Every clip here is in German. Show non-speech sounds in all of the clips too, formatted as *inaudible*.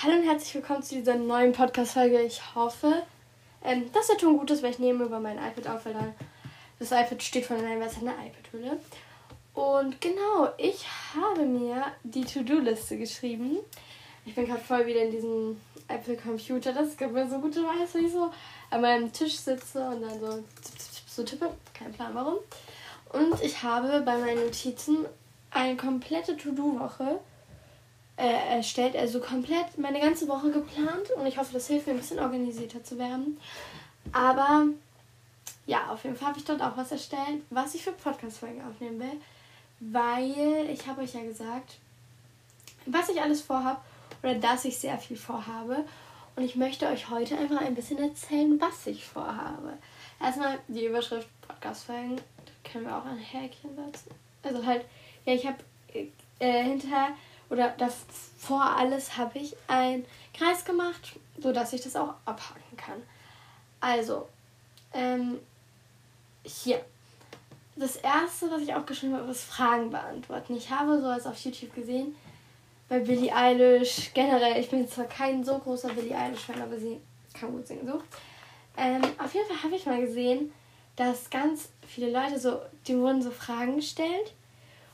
Hallo und herzlich willkommen zu dieser neuen Podcast-Folge. Ich hoffe, ähm, dass der Ton gut ist, weil ich nehme über mein iPad auf, weil dann das iPad steht von einer was eine iPad-Hülle. Und genau, ich habe mir die To-Do-Liste geschrieben. Ich bin gerade voll wieder in diesem Apple Computer. Das gibt mir so gute Weise, wie ich so an meinem Tisch sitze und dann so, so tippe. Kein Plan warum. Und ich habe bei meinen Notizen eine komplette To-Do-Woche äh, erstellt, also komplett meine ganze Woche geplant und ich hoffe, das hilft mir ein bisschen organisierter zu werden. Aber ja, auf jeden Fall habe ich dort auch was erstellt, was ich für Podcast-Folgen aufnehmen will, weil ich habe euch ja gesagt, was ich alles vorhabe oder dass ich sehr viel vorhabe und ich möchte euch heute einfach ein bisschen erzählen, was ich vorhabe. Erstmal die Überschrift Podcast-Folgen, da können wir auch ein Häkchen setzen. Also halt, ja, ich habe äh, hinterher oder davor alles habe ich einen Kreis gemacht, sodass ich das auch abhaken kann. Also, ähm, hier. Das erste, was ich auch geschrieben habe, ist Fragen beantworten. Ich habe sowas auf YouTube gesehen, bei Billie Eilish, generell, ich bin zwar kein so großer Billie Eilish-Fan, aber sie kann gut singen, so. Ähm, auf jeden Fall habe ich mal gesehen, dass ganz viele Leute so, die wurden so Fragen gestellt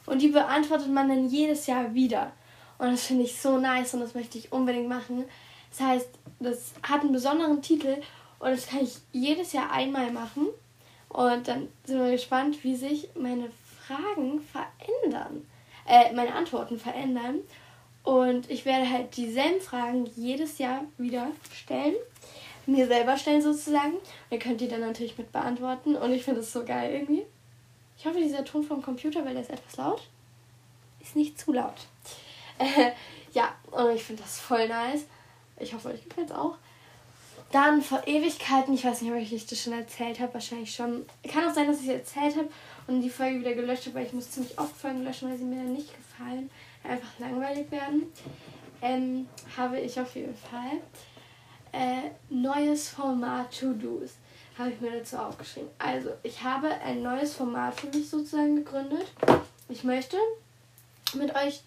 und die beantwortet man dann jedes Jahr wieder. Und das finde ich so nice und das möchte ich unbedingt machen. Das heißt, das hat einen besonderen Titel und das kann ich jedes Jahr einmal machen. Und dann sind wir gespannt, wie sich meine Fragen verändern. Äh, meine Antworten verändern. Und ich werde halt dieselben Fragen jedes Jahr wieder stellen. Mir selber stellen sozusagen. Ihr könnt die dann natürlich mit beantworten. Und ich finde das so geil irgendwie. Ich hoffe, dieser Ton vom Computer, weil der ist etwas laut, ist nicht zu laut. Äh, *laughs* ja, und ich finde das voll nice. Ich hoffe, euch gefällt es auch. Dann vor Ewigkeiten, ich weiß nicht, ob ich das schon erzählt habe, wahrscheinlich schon. Kann auch sein, dass ich es erzählt habe und die Folge wieder gelöscht habe, weil ich muss ziemlich oft Folgen löschen, weil sie mir dann nicht gefallen, einfach langweilig werden. Ähm, habe ich auf jeden Fall äh, neues Format To-Dos. Habe ich mir dazu aufgeschrieben. Also, ich habe ein neues Format für mich sozusagen gegründet. Ich möchte mit euch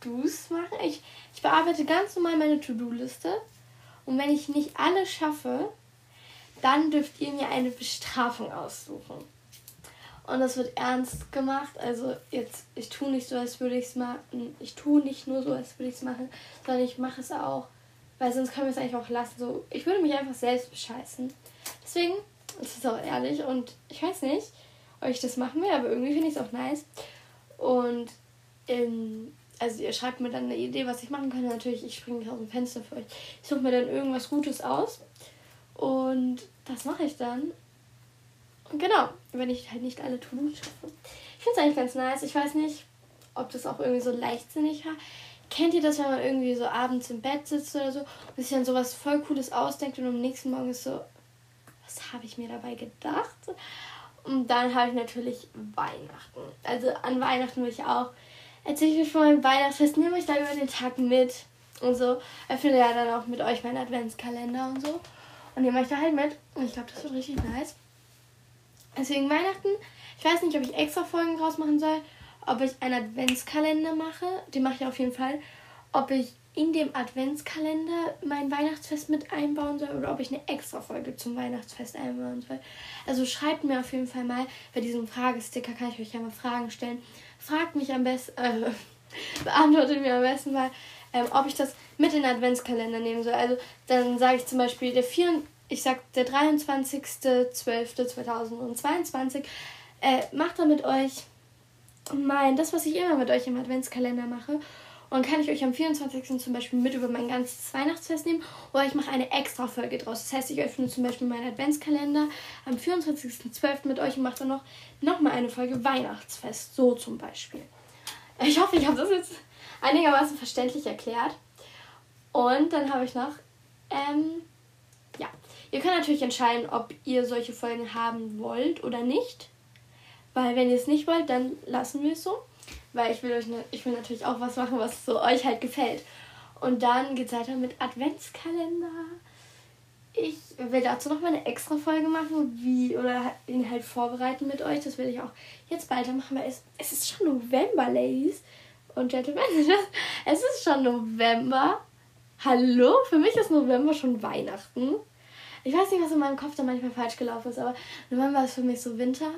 To-Dos machen. Ich, ich bearbeite ganz normal meine To-Do-Liste. Und wenn ich nicht alle schaffe, dann dürft ihr mir eine Bestrafung aussuchen. Und das wird ernst gemacht. Also jetzt, ich tue nicht so, als würde ich es machen. Ich tue nicht nur so, als würde ich es machen, sondern ich mache es auch. Weil sonst können wir es eigentlich auch lassen. So, ich würde mich einfach selbst bescheißen. Deswegen, das ist auch ehrlich. Und ich weiß nicht, ob ich das machen will, aber irgendwie finde ich es auch nice. Und in, also ihr schreibt mir dann eine Idee, was ich machen kann. Natürlich, ich springe nicht aus dem Fenster für euch. Ich suche mir dann irgendwas Gutes aus. Und das mache ich dann. Und genau, wenn ich halt nicht alle To-Dos schaffe. Ich finde es eigentlich ganz nice. Ich weiß nicht, ob das auch irgendwie so leichtsinnig war. Kennt ihr das, wenn man irgendwie so abends im Bett sitzt oder so und sich dann sowas voll Cooles ausdenkt und am nächsten Morgen ist so, was habe ich mir dabei gedacht? Und dann habe ich natürlich Weihnachten. Also an Weihnachten will ich auch erzähle ich von meinem Weihnachtsfest, nehme euch da über den Tag mit und so. Öffne ja dann auch mit euch meinen Adventskalender und so. Und nehme euch da halt mit. Und ich glaube, das wird richtig nice. Deswegen Weihnachten. Ich weiß nicht, ob ich extra Folgen draus machen soll. Ob ich einen Adventskalender mache. Den mache ich auf jeden Fall. Ob ich in dem Adventskalender mein Weihnachtsfest mit einbauen soll oder ob ich eine extra Folge zum Weihnachtsfest einbauen soll. Also schreibt mir auf jeden Fall mal, bei diesem Fragesticker kann ich euch ja mal Fragen stellen. Fragt mich am besten, äh, *laughs* beantwortet mir am besten mal, ähm, ob ich das mit in den Adventskalender nehmen soll. Also dann sage ich zum Beispiel der 4, ich sag der 23.12.2022, äh, macht da mit euch mein, das, was ich immer mit euch im Adventskalender mache. Und kann ich euch am 24. zum Beispiel mit über mein ganzes Weihnachtsfest nehmen oder ich mache eine extra Folge draus. Das heißt, ich öffne zum Beispiel meinen Adventskalender am 24.12. mit euch und mache dann noch, noch mal eine Folge Weihnachtsfest. So zum Beispiel. Ich hoffe, ich habe das jetzt einigermaßen verständlich erklärt. Und dann habe ich noch, ähm, ja, ihr könnt natürlich entscheiden, ob ihr solche Folgen haben wollt oder nicht. Weil wenn ihr es nicht wollt, dann lassen wir es so. Weil ich will euch ne, ich will natürlich auch was machen, was so euch halt gefällt. Und dann geht es weiter mit Adventskalender. Ich will dazu noch mal eine extra Folge machen, wie oder ihn halt vorbereiten mit euch. Das will ich auch jetzt bald machen, weil es, es ist schon November, Ladies und Gentlemen. *laughs* Es ist schon November. Hallo? Für mich ist November schon Weihnachten. Ich weiß nicht, was in meinem Kopf da manchmal falsch gelaufen ist, aber November ist für mich so Winter.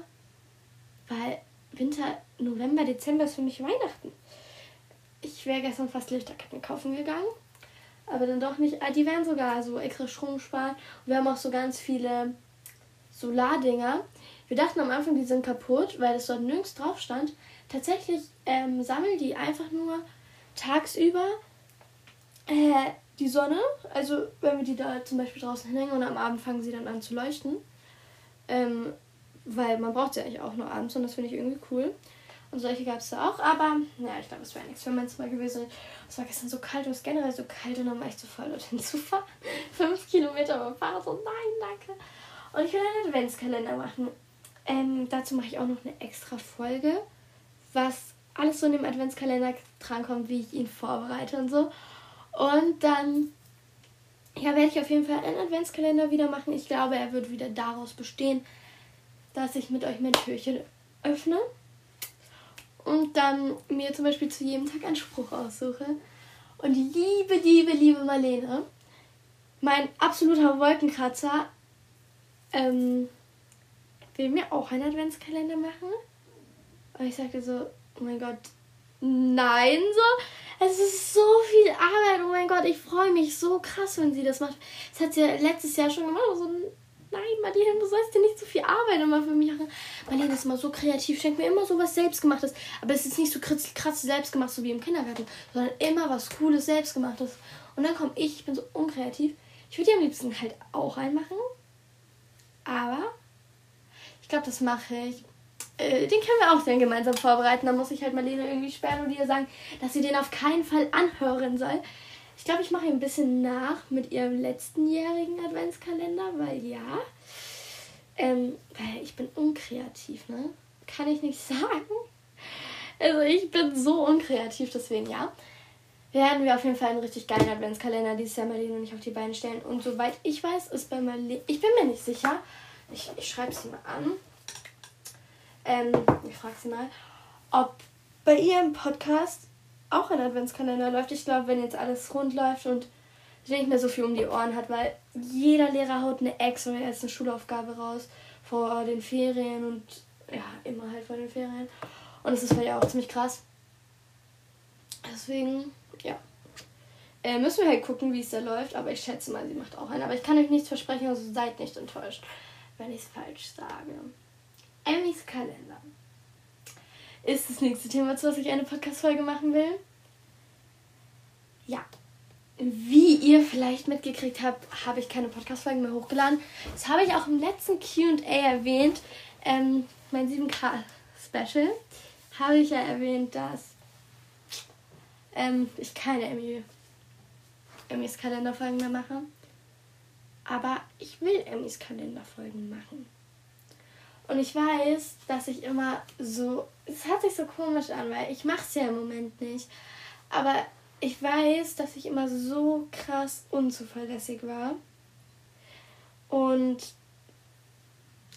Weil Winter, November, Dezember ist für mich Weihnachten. Ich wäre gestern fast Lichterketten kaufen gegangen. Aber dann doch nicht. Ah, die werden sogar so extra Strom sparen. Und wir haben auch so ganz viele Solardinger. Wir dachten am Anfang, die sind kaputt, weil es dort nirgends drauf stand. Tatsächlich ähm, sammeln die einfach nur tagsüber äh, die Sonne. Also wenn wir die da zum Beispiel draußen hinhängen und am Abend fangen sie dann an zu leuchten. Ähm, weil man braucht sie eigentlich auch nur abends und das finde ich irgendwie cool. Und solche gab es da auch, aber naja, ich glaube, es wäre nichts für mein Zimmer gewesen. Es war gestern so kalt und es ist generell so kalt und dann war ich zu voll, dorthin zu fahren. *laughs* Fünf Kilometer beim Fahrrad, so nein, danke. Und ich will einen Adventskalender machen. Ähm, dazu mache ich auch noch eine extra Folge, was alles so in dem Adventskalender drankommt, wie ich ihn vorbereite und so. Und dann ja, werde ich auf jeden Fall einen Adventskalender wieder machen. Ich glaube, er wird wieder daraus bestehen, dass ich mit euch mein Türchen öffne und dann mir zum Beispiel zu jedem Tag einen Spruch aussuche. Und liebe, liebe, liebe Marlene, mein absoluter Wolkenkratzer, ähm, will mir auch einen Adventskalender machen. Und ich sagte so, oh mein Gott, nein, so. Es ist so viel Arbeit. Oh mein Gott, ich freue mich so krass, wenn sie das macht. Das hat sie ja letztes Jahr schon gemacht. So, nein, Marlene, du sollst dir nicht so viel Arbeit immer für mich machen. Marlene ist immer so kreativ, schenkt mir immer so was Selbstgemachtes. Aber es ist nicht so krass selbstgemacht, so wie im Kindergarten, sondern immer was Cooles, Selbstgemachtes. Und dann komme ich, ich bin so unkreativ. Ich würde dir am liebsten halt auch einmachen. Aber ich glaube, das mache ich äh, den können wir auch dann gemeinsam vorbereiten. Dann muss ich halt Marlene irgendwie sperren und ihr sagen, dass sie den auf keinen Fall anhören soll. Ich glaube, ich mache ein bisschen nach mit ihrem letztenjährigen Adventskalender, weil ja, ähm, weil ich bin unkreativ, ne? Kann ich nicht *laughs* sagen. Also ich bin so unkreativ, deswegen ja. Werden wir auf jeden Fall einen richtig geilen Adventskalender dieses Jahr Marlene und ich auf die Beine stellen. Und soweit ich weiß, ist bei Marlene, ich bin mir nicht sicher, ich, ich schreibe sie mal an. Ähm, ich frage sie mal, ob bei ihr im Podcast auch ein Adventskalender läuft. Ich glaube, wenn jetzt alles rund läuft und sie nicht mehr so viel um die Ohren hat, weil jeder Lehrer haut eine Ex- als eine Schulaufgabe raus vor den Ferien und ja, immer halt vor den Ferien. Und es ist ja auch ziemlich krass. Deswegen, ja. Äh, müssen wir halt gucken, wie es da läuft. Aber ich schätze mal, sie macht auch einen. Aber ich kann euch nichts versprechen, also seid nicht enttäuscht, wenn ich es falsch sage. Emmys Kalender ist das nächste Thema, zu was ich eine Podcast-Folge machen will. Ja. Wie ihr vielleicht mitgekriegt habt, habe ich keine Podcast-Folgen mehr hochgeladen. Das habe ich auch im letzten QA erwähnt. Ähm, mein 7K-Special habe ich ja erwähnt, dass ähm, ich keine Emmy, Emmys Kalenderfolgen mehr mache. Aber ich will Emmys Kalenderfolgen machen. Und ich weiß, dass ich immer so. Es hört sich so komisch an, weil ich mache es ja im Moment nicht. Aber ich weiß, dass ich immer so krass unzuverlässig war. Und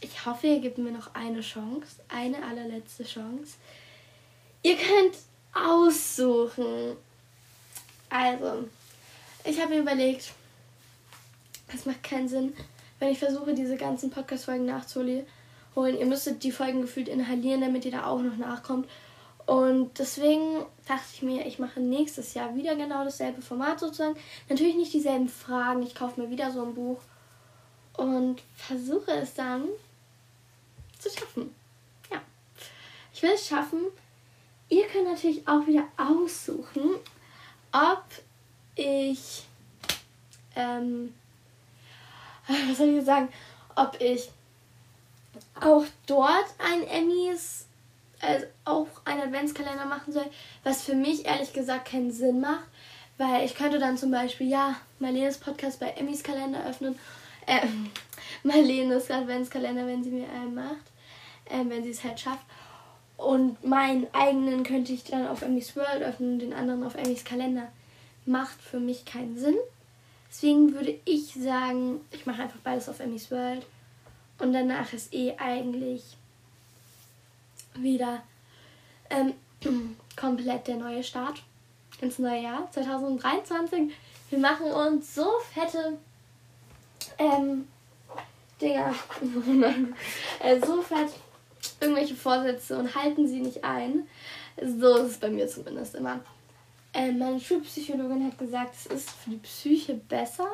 ich hoffe, ihr gebt mir noch eine Chance. Eine allerletzte Chance. Ihr könnt aussuchen. Also, ich habe mir überlegt, es macht keinen Sinn, wenn ich versuche, diese ganzen Podcast-Folgen nachzuholen holen. Ihr müsstet die Folgen gefühlt inhalieren, damit ihr da auch noch nachkommt. Und deswegen dachte ich mir, ich mache nächstes Jahr wieder genau dasselbe Format sozusagen. Natürlich nicht dieselben Fragen. Ich kaufe mir wieder so ein Buch und versuche es dann zu schaffen. Ja, ich will es schaffen. Ihr könnt natürlich auch wieder aussuchen, ob ich, ähm, *laughs* was soll ich sagen, ob ich auch dort ein Emmys, also auch ein Adventskalender machen soll, was für mich ehrlich gesagt keinen Sinn macht, weil ich könnte dann zum Beispiel, ja, Marlenes Podcast bei Emmys Kalender öffnen, äh, *laughs* Marlenes Adventskalender, wenn sie mir einen macht, äh, wenn sie es halt schafft. Und meinen eigenen könnte ich dann auf Emmys World öffnen und den anderen auf Emmys Kalender. Macht für mich keinen Sinn. Deswegen würde ich sagen, ich mache einfach beides auf Emmys World. Und danach ist eh eigentlich wieder ähm, *clears throat* komplett der neue Start ins neue Jahr. 2023 Wir machen uns so fette ähm, Dinger, *laughs* äh, so fett irgendwelche Vorsätze und halten sie nicht ein. So ist es bei mir zumindest immer. Äh, meine Schulpsychologin hat gesagt, es ist für die Psyche besser,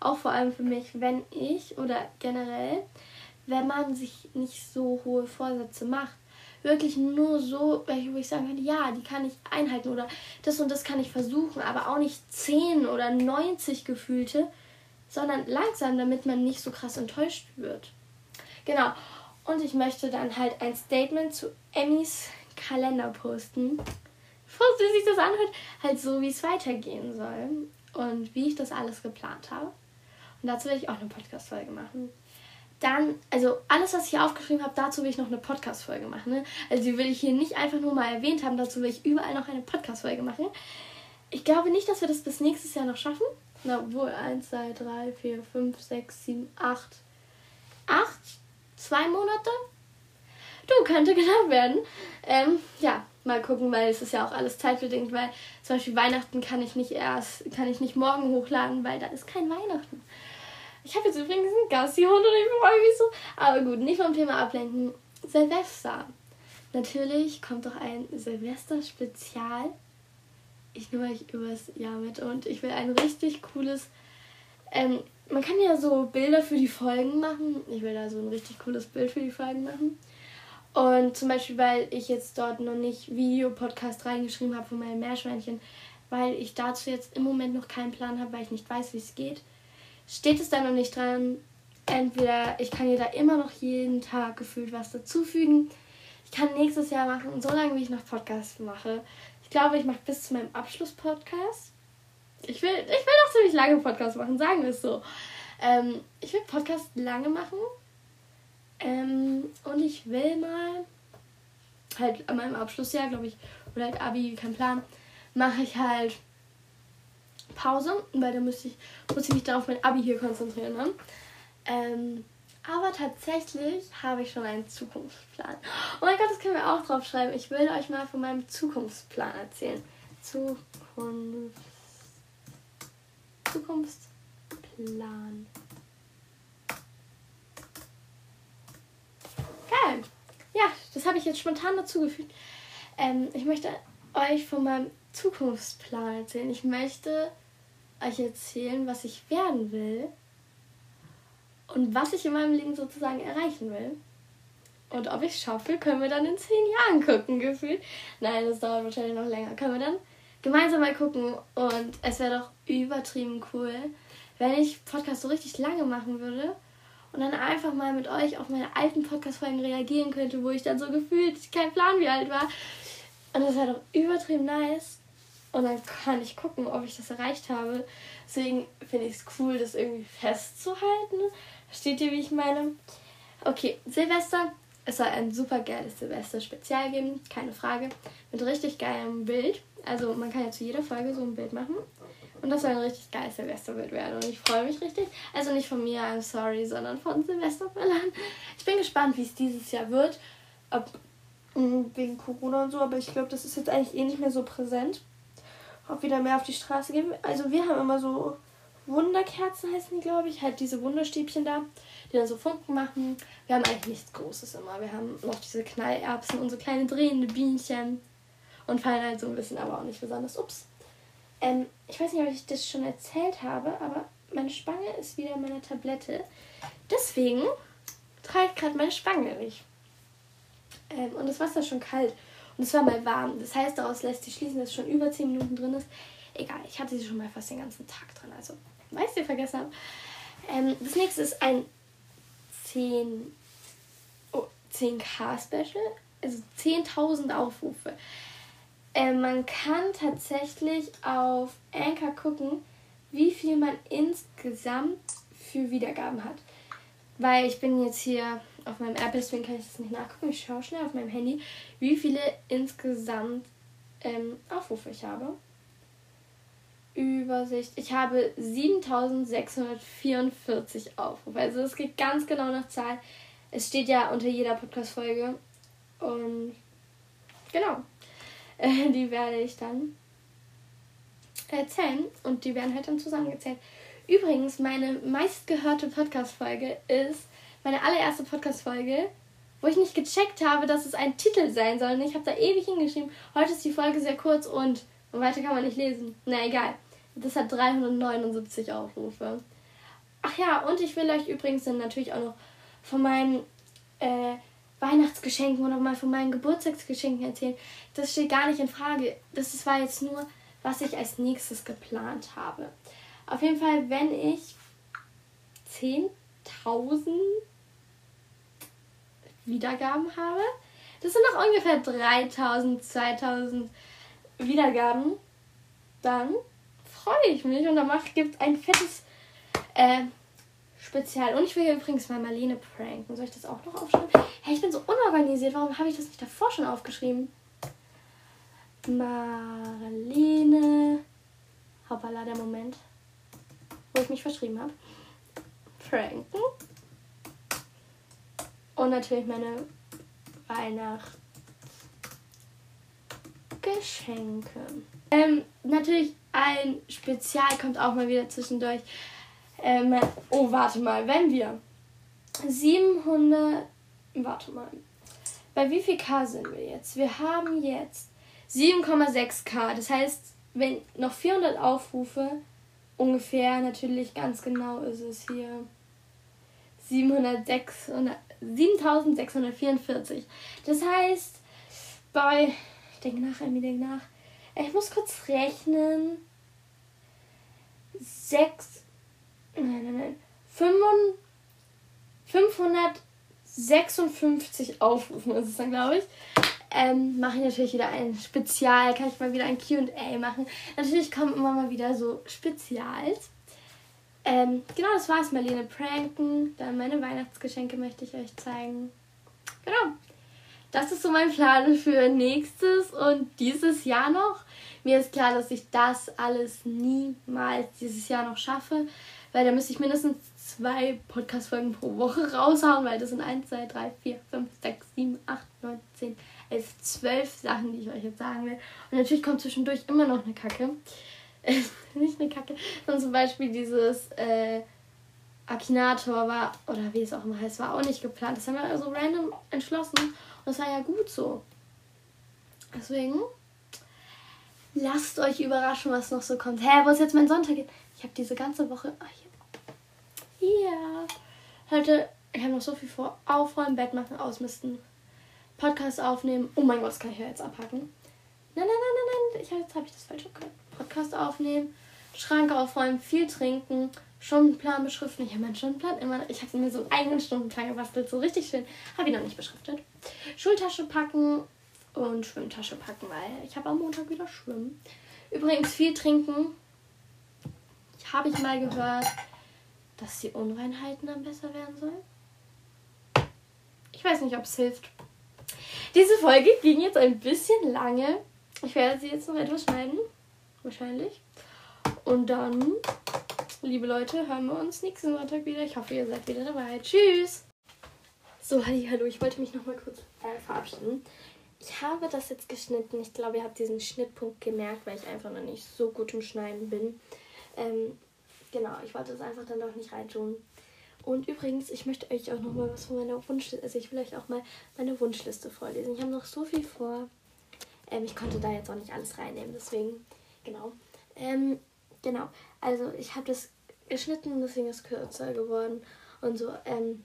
auch vor allem für mich, wenn ich oder generell, wenn man sich nicht so hohe Vorsätze macht. Wirklich nur so, wo ich sagen kann, ja, die kann ich einhalten oder das und das kann ich versuchen, aber auch nicht 10 oder 90 gefühlte, sondern langsam, damit man nicht so krass enttäuscht wird. Genau. Und ich möchte dann halt ein Statement zu Emmys Kalender posten. Falls sich das anhört, halt so, wie es weitergehen soll und wie ich das alles geplant habe. Und dazu will ich auch eine Podcast-Folge machen. Dann, also alles, was ich hier aufgeschrieben habe, dazu will ich noch eine Podcast-Folge machen. Ne? Also die will ich hier nicht einfach nur mal erwähnt haben, dazu will ich überall noch eine Podcast-Folge machen. Ich glaube nicht, dass wir das bis nächstes Jahr noch schaffen. Na wohl, 1, 2, 3, 4, 5, 6, 7, 8. 8? Zwei Monate? Du, könnte genau werden. Ähm, ja, mal gucken, weil es ist ja auch alles zeitbedingt, weil zum Beispiel Weihnachten kann ich nicht erst, kann ich nicht morgen hochladen, weil da ist kein Weihnachten. Ich habe jetzt übrigens einen Gassi-Hund und ich freue mich so. Aber gut, nicht vom Thema ablenken. Silvester. Natürlich kommt doch ein Silvester-Spezial ich nehme euch übers Jahr mit und ich will ein richtig cooles. Ähm, man kann ja so Bilder für die Folgen machen. Ich will da so ein richtig cooles Bild für die Folgen machen. Und zum Beispiel, weil ich jetzt dort noch nicht Videopodcast reingeschrieben habe von meinem Meerschweinchen, weil ich dazu jetzt im Moment noch keinen Plan habe, weil ich nicht weiß, wie es geht, steht es da noch nicht dran. Entweder ich kann dir da immer noch jeden Tag gefühlt was dazufügen. Ich kann nächstes Jahr machen, so lange wie ich noch Podcast mache. Ich glaube, ich mache bis zu meinem Abschluss-Podcast. Ich will, ich will noch ziemlich lange Podcast machen, sagen wir es so. Ähm, ich will Podcast lange machen. Ähm, und ich will mal halt an meinem Abschlussjahr, glaube ich, oder halt Abi, kein Plan, mache ich halt Pause, weil da müsste ich, muss ich mich darauf mein Abi hier konzentrieren. Ne? Ähm, aber tatsächlich habe ich schon einen Zukunftsplan. Oh mein Gott, das können wir auch drauf schreiben. Ich will euch mal von meinem Zukunftsplan erzählen. Zukunft. Zukunftsplan. Geil. Ja, das habe ich jetzt spontan dazugefügt. Ähm, ich möchte euch von meinem Zukunftsplan erzählen. Ich möchte euch erzählen, was ich werden will und was ich in meinem Leben sozusagen erreichen will. Und ob ich es schaffe, können wir dann in zehn Jahren gucken, gefühlt. Nein, das dauert wahrscheinlich noch länger. Können wir dann gemeinsam mal gucken. Und es wäre doch übertrieben cool, wenn ich Podcast so richtig lange machen würde und dann einfach mal mit euch auf meine alten Podcast-Folgen reagieren könnte, wo ich dann so gefühlt kein Plan wie alt war. Und das wäre doch übertrieben nice. Und dann kann ich gucken, ob ich das erreicht habe. Deswegen finde ich es cool, das irgendwie festzuhalten. Versteht ihr, wie ich meine? Okay, Silvester. Es soll ein super geiles Silvester-Spezial geben, keine Frage. Mit richtig geilem Bild. Also man kann ja zu jeder Folge so ein Bild machen. Und das soll ein richtig geiles Silvesterbild werden. Und ich freue mich richtig. Also nicht von mir, I'm sorry, sondern von Silvester Verlan. Ich bin gespannt, wie es dieses Jahr wird. Ob, mm, wegen Corona und so, aber ich glaube, das ist jetzt eigentlich eh nicht mehr so präsent. Ob wieder mehr auf die Straße gehen. Also wir haben immer so Wunderkerzen heißen die, glaube ich. Halt diese Wunderstäbchen da, die dann so Funken machen. Wir haben eigentlich nichts Großes immer. Wir haben noch diese Knallerbsen und so kleine drehende Bienchen. Und fallen halt so ein bisschen, aber auch nicht besonders. Ups. Ähm, ich weiß nicht, ob ich das schon erzählt habe, aber meine Spange ist wieder in meiner Tablette. Deswegen trage ich gerade meine Spange nicht. Ähm, und das Wasser ist schon kalt. Und es war mal warm. Das heißt, daraus lässt sich schließen, dass es schon über 10 Minuten drin ist. Egal, ich hatte sie schon mal fast den ganzen Tag drin. Also weißt du, vergessen habe. Ähm, das nächste ist ein 10, oh, 10k Special, also 10.000 Aufrufe. Ähm, man kann tatsächlich auf Anchor gucken, wie viel man insgesamt für Wiedergaben hat. Weil ich bin jetzt hier auf meinem App, deswegen kann ich das nicht nachgucken. Ich schaue schnell auf meinem Handy, wie viele insgesamt ähm, Aufrufe ich habe. Übersicht. Ich habe 7644 Aufrufe. Also es geht ganz genau nach Zahl. Es steht ja unter jeder Podcast-Folge. Und genau. *laughs* Äh, die werde ich dann erzählen und die werden halt dann zusammengezählt. Übrigens, meine meistgehörte Podcast-Folge ist meine allererste Podcast-Folge, wo ich nicht gecheckt habe, dass es ein Titel sein soll. Und ich habe da ewig hingeschrieben. Heute ist die Folge sehr kurz und, und weiter kann man nicht lesen. Na egal. Das hat 379 Aufrufe. Ach ja, und ich will euch übrigens dann natürlich auch noch von meinen äh, Weihnachtsgeschenken oder mal von meinen Geburtstagsgeschenken erzählen. Das steht gar nicht in Frage. Das war jetzt nur, was ich als nächstes geplant habe. Auf jeden Fall, wenn ich 10.000 Wiedergaben habe, das sind noch ungefähr 3000, 2000 Wiedergaben, dann freue ich mich und danach gibt es ein fettes äh, Spezial. Und ich will übrigens mal Marlene pranken. Soll ich das auch noch aufschreiben? Hey, ich bin so unorganisiert. Warum habe ich das nicht davor schon aufgeschrieben? Marlene. Hoppala, der Moment, wo ich mich verschrieben habe. Pranken. Und natürlich meine Weihnachtsgeschenke. Ähm, natürlich ein Spezial kommt auch mal wieder zwischendurch. Ähm, oh, warte mal, wenn wir 700. Warte mal. Bei wie viel K sind wir jetzt? Wir haben jetzt 7,6K. Das heißt, wenn noch 400 Aufrufe, ungefähr, natürlich ganz genau ist es hier 706, 7644. Das heißt, bei. Ich denke nach, Emmy, denke nach. Ich muss kurz rechnen. 6. Nein, nein, nein. 556 Aufrufen ist es dann, glaube ich. Ähm, mache ich natürlich wieder ein Spezial. Kann ich mal wieder ein QA machen. Natürlich kommen immer mal wieder so Spezials. Ähm, genau, das war's. Marlene pranken. Dann meine Weihnachtsgeschenke möchte ich euch zeigen. Genau. Das ist so mein Plan für nächstes und dieses Jahr noch. Mir ist klar, dass ich das alles niemals dieses Jahr noch schaffe, weil da müsste ich mindestens zwei Podcast-Folgen pro Woche raushauen, weil das sind 1, 2, 3, 4, 5, 6, 7, 8, 9, 10, 11, 12 Sachen, die ich euch jetzt sagen will. Und natürlich kommt zwischendurch immer noch eine Kacke. *laughs* nicht eine Kacke, sondern zum Beispiel dieses äh, Akinator war, oder wie es auch immer heißt, war auch nicht geplant. Das haben wir also random entschlossen und das war ja gut so. Deswegen lasst euch überraschen, was noch so kommt. Hä, wo ist jetzt mein Sonntag? Ich habe diese ganze Woche. Ach, hier. hier. Heute, ich habe noch so viel vor. Aufräumen, Bett machen, ausmisten, Podcast aufnehmen. Oh mein Gott, das kann ich ja jetzt abhaken. Nein, nein, nein, nein, nein. Ich, jetzt habe ich das falsch gehört. Podcast aufnehmen, Schrank aufräumen, viel trinken, Stundenplan beschriften. Ich habe meinen Stundenplan immer. Ich habe mir so einen eigenen Stundenplan gebastelt, so richtig schön. Habe ihn noch nicht beschriftet. Schultasche packen und Schwimmtasche packen, weil ich habe am Montag wieder schwimmen. Übrigens viel trinken. Ich habe ich mal gehört, dass die Unreinheiten dann besser werden sollen. Ich weiß nicht, ob es hilft. Diese Folge ging jetzt ein bisschen lange. Ich werde sie jetzt noch etwas schneiden wahrscheinlich. Und dann, liebe Leute, hören wir uns nächsten Sonntag wieder. Ich hoffe, ihr seid wieder dabei. Tschüss! So, hallo, ich wollte mich noch mal kurz äh, verabschieden. Ich habe das jetzt geschnitten. Ich glaube, ihr habt diesen Schnittpunkt gemerkt, weil ich einfach noch nicht so gut im Schneiden bin. Ähm, genau, ich wollte es einfach dann doch nicht reintun. Und übrigens, ich möchte euch auch noch mal was von meiner Wunschliste, also ich will euch auch mal meine Wunschliste vorlesen. Ich habe noch so viel vor. Ähm, ich konnte da jetzt auch nicht alles reinnehmen, deswegen Genau. Ähm, genau. Also ich habe das geschnitten, deswegen ist es kürzer geworden und so. Ähm,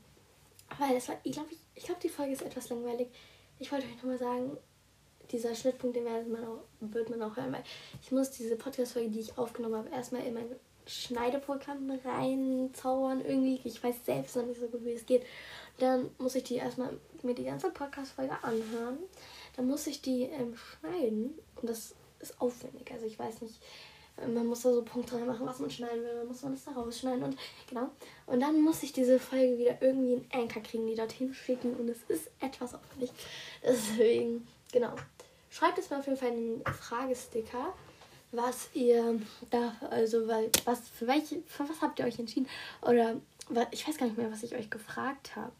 weil es war, ich glaube, ich, ich glaube, die Folge ist etwas langweilig. Ich wollte euch nochmal sagen, dieser Schnittpunkt, den wird man, auch, wird man auch hören, weil ich muss diese Podcast-Folge, die ich aufgenommen habe, erstmal in mein Schneideprogramm reinzaubern irgendwie. Ich weiß selbst noch nicht so gut, wie es geht. Dann muss ich die erstmal mir die ganze Podcast-Folge anhören. Dann muss ich die ähm, schneiden. Und das ist aufwendig. Also ich weiß nicht, man muss da so Punkte reinmachen, was man schneiden will, dann muss man das da rausschneiden und genau. Und dann muss ich diese Folge wieder irgendwie in Anchor kriegen, die dorthin schicken und es ist etwas aufwendig. *laughs* Deswegen, genau. Schreibt es mir auf jeden Fall in den Fragesticker, was ihr da, also was, für welche, für was habt ihr euch entschieden? Oder ich weiß gar nicht mehr, was ich euch gefragt habe.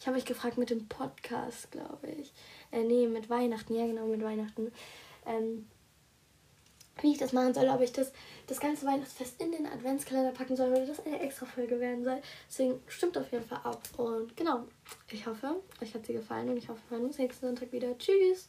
Ich habe euch gefragt mit dem Podcast, glaube ich. Äh, nee, mit Weihnachten, ja genau, mit Weihnachten. Ähm, wie ich das machen soll, ob ich das, das ganze Weihnachtsfest in den Adventskalender packen soll oder das eine extra Folge werden soll. Deswegen stimmt auf jeden Fall ab. Und genau, ich hoffe, euch hat sie gefallen und ich hoffe, wir hören uns nächsten Sonntag wieder. Tschüss!